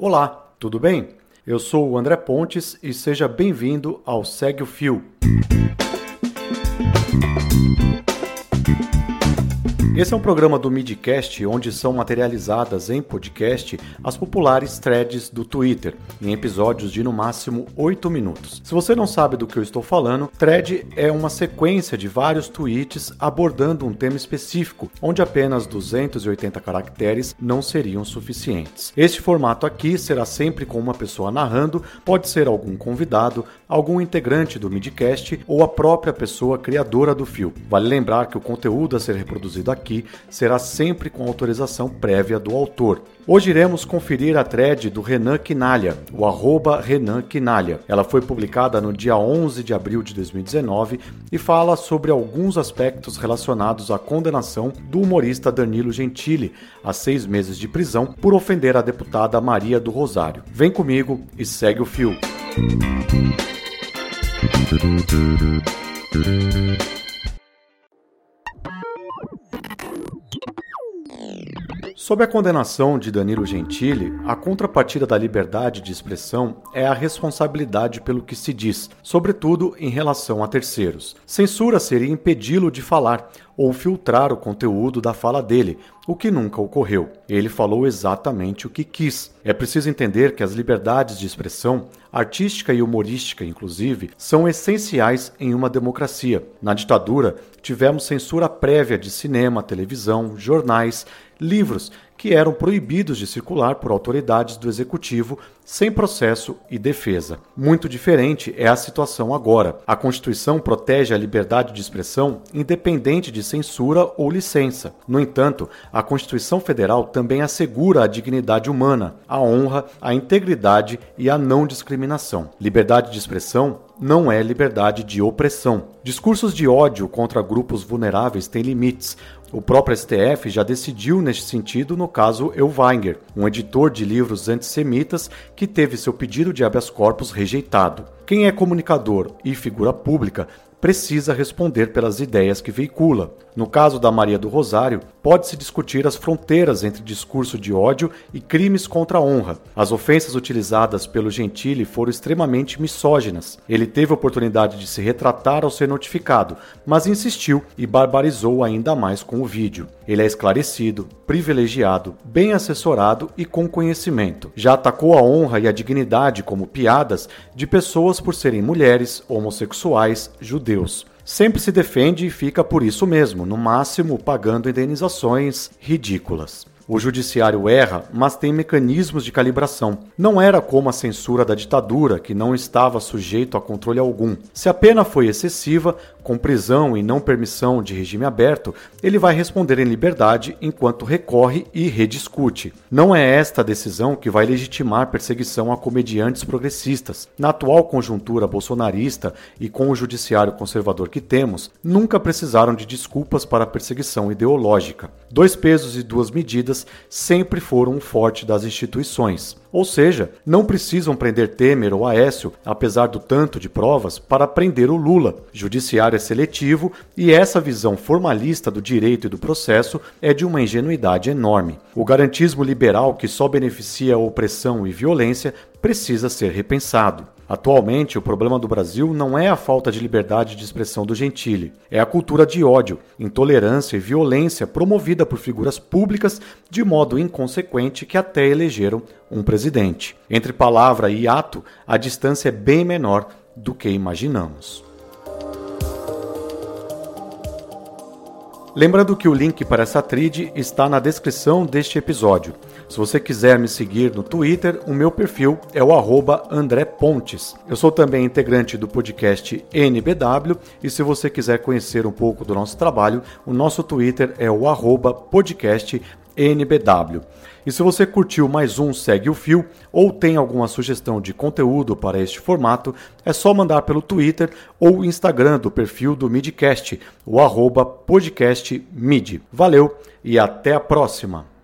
Olá, tudo bem? Eu sou o André Pontes e seja bem-vindo ao Segue o Fio. Esse é um programa do Midcast onde são materializadas em podcast as populares threads do Twitter, em episódios de no máximo 8 minutos. Se você não sabe do que eu estou falando, thread é uma sequência de vários tweets abordando um tema específico, onde apenas 280 caracteres não seriam suficientes. Este formato aqui será sempre com uma pessoa narrando, pode ser algum convidado, algum integrante do Midcast ou a própria pessoa criadora do fio. Vale lembrar que o conteúdo a ser reproduzido aqui aqui será sempre com autorização prévia do autor. Hoje iremos conferir a thread do Renan Quinalha, o arroba Renan Quinalha. Ela foi publicada no dia 11 de abril de 2019 e fala sobre alguns aspectos relacionados à condenação do humorista Danilo Gentili a seis meses de prisão por ofender a deputada Maria do Rosário. Vem comigo e segue o fio. Sob a condenação de Danilo Gentili, a contrapartida da liberdade de expressão é a responsabilidade pelo que se diz, sobretudo em relação a terceiros. Censura seria impedi-lo de falar ou filtrar o conteúdo da fala dele, o que nunca ocorreu. Ele falou exatamente o que quis. É preciso entender que as liberdades de expressão, artística e humorística inclusive, são essenciais em uma democracia. Na ditadura, tivemos censura prévia de cinema, televisão, jornais, livros que eram proibidos de circular por autoridades do executivo sem processo e defesa. Muito diferente é a situação agora. A Constituição protege a liberdade de expressão independente de censura ou licença. No entanto, a Constituição Federal também assegura a dignidade humana, a honra, a integridade e a não discriminação. Liberdade de expressão não é liberdade de opressão. Discursos de ódio contra grupos vulneráveis têm limites. O próprio STF já decidiu neste sentido no caso Elvanger, um editor de livros antissemitas que teve seu pedido de habeas corpus rejeitado. Quem é comunicador e figura pública precisa responder pelas ideias que veicula. No caso da Maria do Rosário, pode-se discutir as fronteiras entre discurso de ódio e crimes contra a honra. As ofensas utilizadas pelo Gentili foram extremamente misóginas. Ele teve oportunidade de se retratar ao ser notificado, mas insistiu e barbarizou ainda mais com o vídeo. Ele é esclarecido, privilegiado, bem assessorado e com conhecimento. Já atacou a honra e a dignidade como piadas de pessoas por serem mulheres, homossexuais, judeus Deus. Sempre se defende e fica por isso mesmo, no máximo pagando indenizações ridículas. O judiciário erra, mas tem mecanismos de calibração. Não era como a censura da ditadura, que não estava sujeito a controle algum. Se a pena foi excessiva, com prisão e não permissão de regime aberto, ele vai responder em liberdade enquanto recorre e rediscute. Não é esta decisão que vai legitimar perseguição a comediantes progressistas. Na atual conjuntura bolsonarista e com o judiciário conservador que temos, nunca precisaram de desculpas para a perseguição ideológica. Dois pesos e duas medidas sempre foram um forte das instituições. Ou seja, não precisam prender Temer ou Aécio, apesar do tanto de provas, para prender o Lula. Judiciário é seletivo e essa visão formalista do direito e do processo é de uma ingenuidade enorme. O garantismo liberal que só beneficia a opressão e violência precisa ser repensado. Atualmente, o problema do Brasil não é a falta de liberdade de expressão do Gentile, é a cultura de ódio, intolerância e violência promovida por figuras públicas de modo inconsequente que até elegeram um presidente. Entre palavra e ato, a distância é bem menor do que imaginamos. Lembrando que o link para essa trid está na descrição deste episódio. Se você quiser me seguir no Twitter, o meu perfil é o arroba André Pontes. Eu sou também integrante do podcast NBW e se você quiser conhecer um pouco do nosso trabalho, o nosso Twitter é o arroba podcast NBW. E se você curtiu mais um Segue o Fio ou tem alguma sugestão de conteúdo para este formato, é só mandar pelo Twitter ou Instagram do perfil do Midcast, o arroba podcastmid. Valeu e até a próxima!